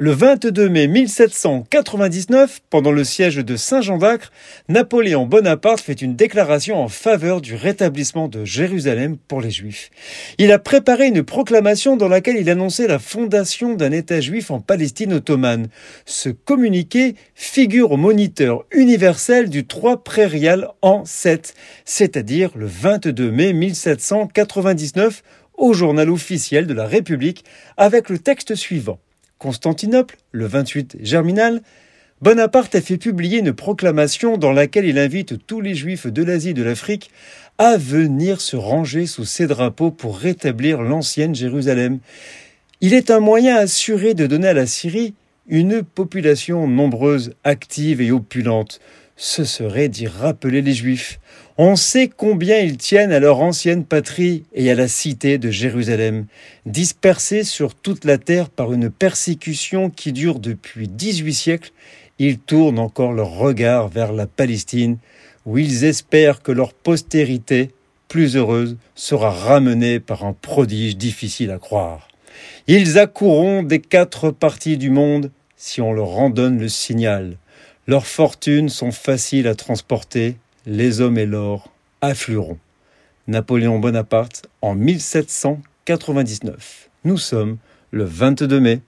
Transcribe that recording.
Le 22 mai 1799, pendant le siège de Saint-Jean d'Acre, Napoléon Bonaparte fait une déclaration en faveur du rétablissement de Jérusalem pour les Juifs. Il a préparé une proclamation dans laquelle il annonçait la fondation d'un État juif en Palestine ottomane. Ce communiqué figure au moniteur universel du 3 prairial en 7, c'est-à-dire le 22 mai 1799 au journal officiel de la République avec le texte suivant. Constantinople, le 28 Germinal, Bonaparte a fait publier une proclamation dans laquelle il invite tous les juifs de l'Asie et de l'Afrique à venir se ranger sous ses drapeaux pour rétablir l'ancienne Jérusalem. Il est un moyen assuré de donner à la Syrie une population nombreuse, active et opulente. Ce serait d'y rappeler les Juifs. On sait combien ils tiennent à leur ancienne patrie et à la cité de Jérusalem, dispersés sur toute la terre par une persécution qui dure depuis 18 siècles. Ils tournent encore leur regard vers la Palestine, où ils espèrent que leur postérité, plus heureuse, sera ramenée par un prodige difficile à croire. Ils accourront des quatre parties du monde si on leur en donne le signal. Leurs fortunes sont faciles à transporter les hommes et l'or afflueront. Napoléon Bonaparte en 1799. Nous sommes le 22 mai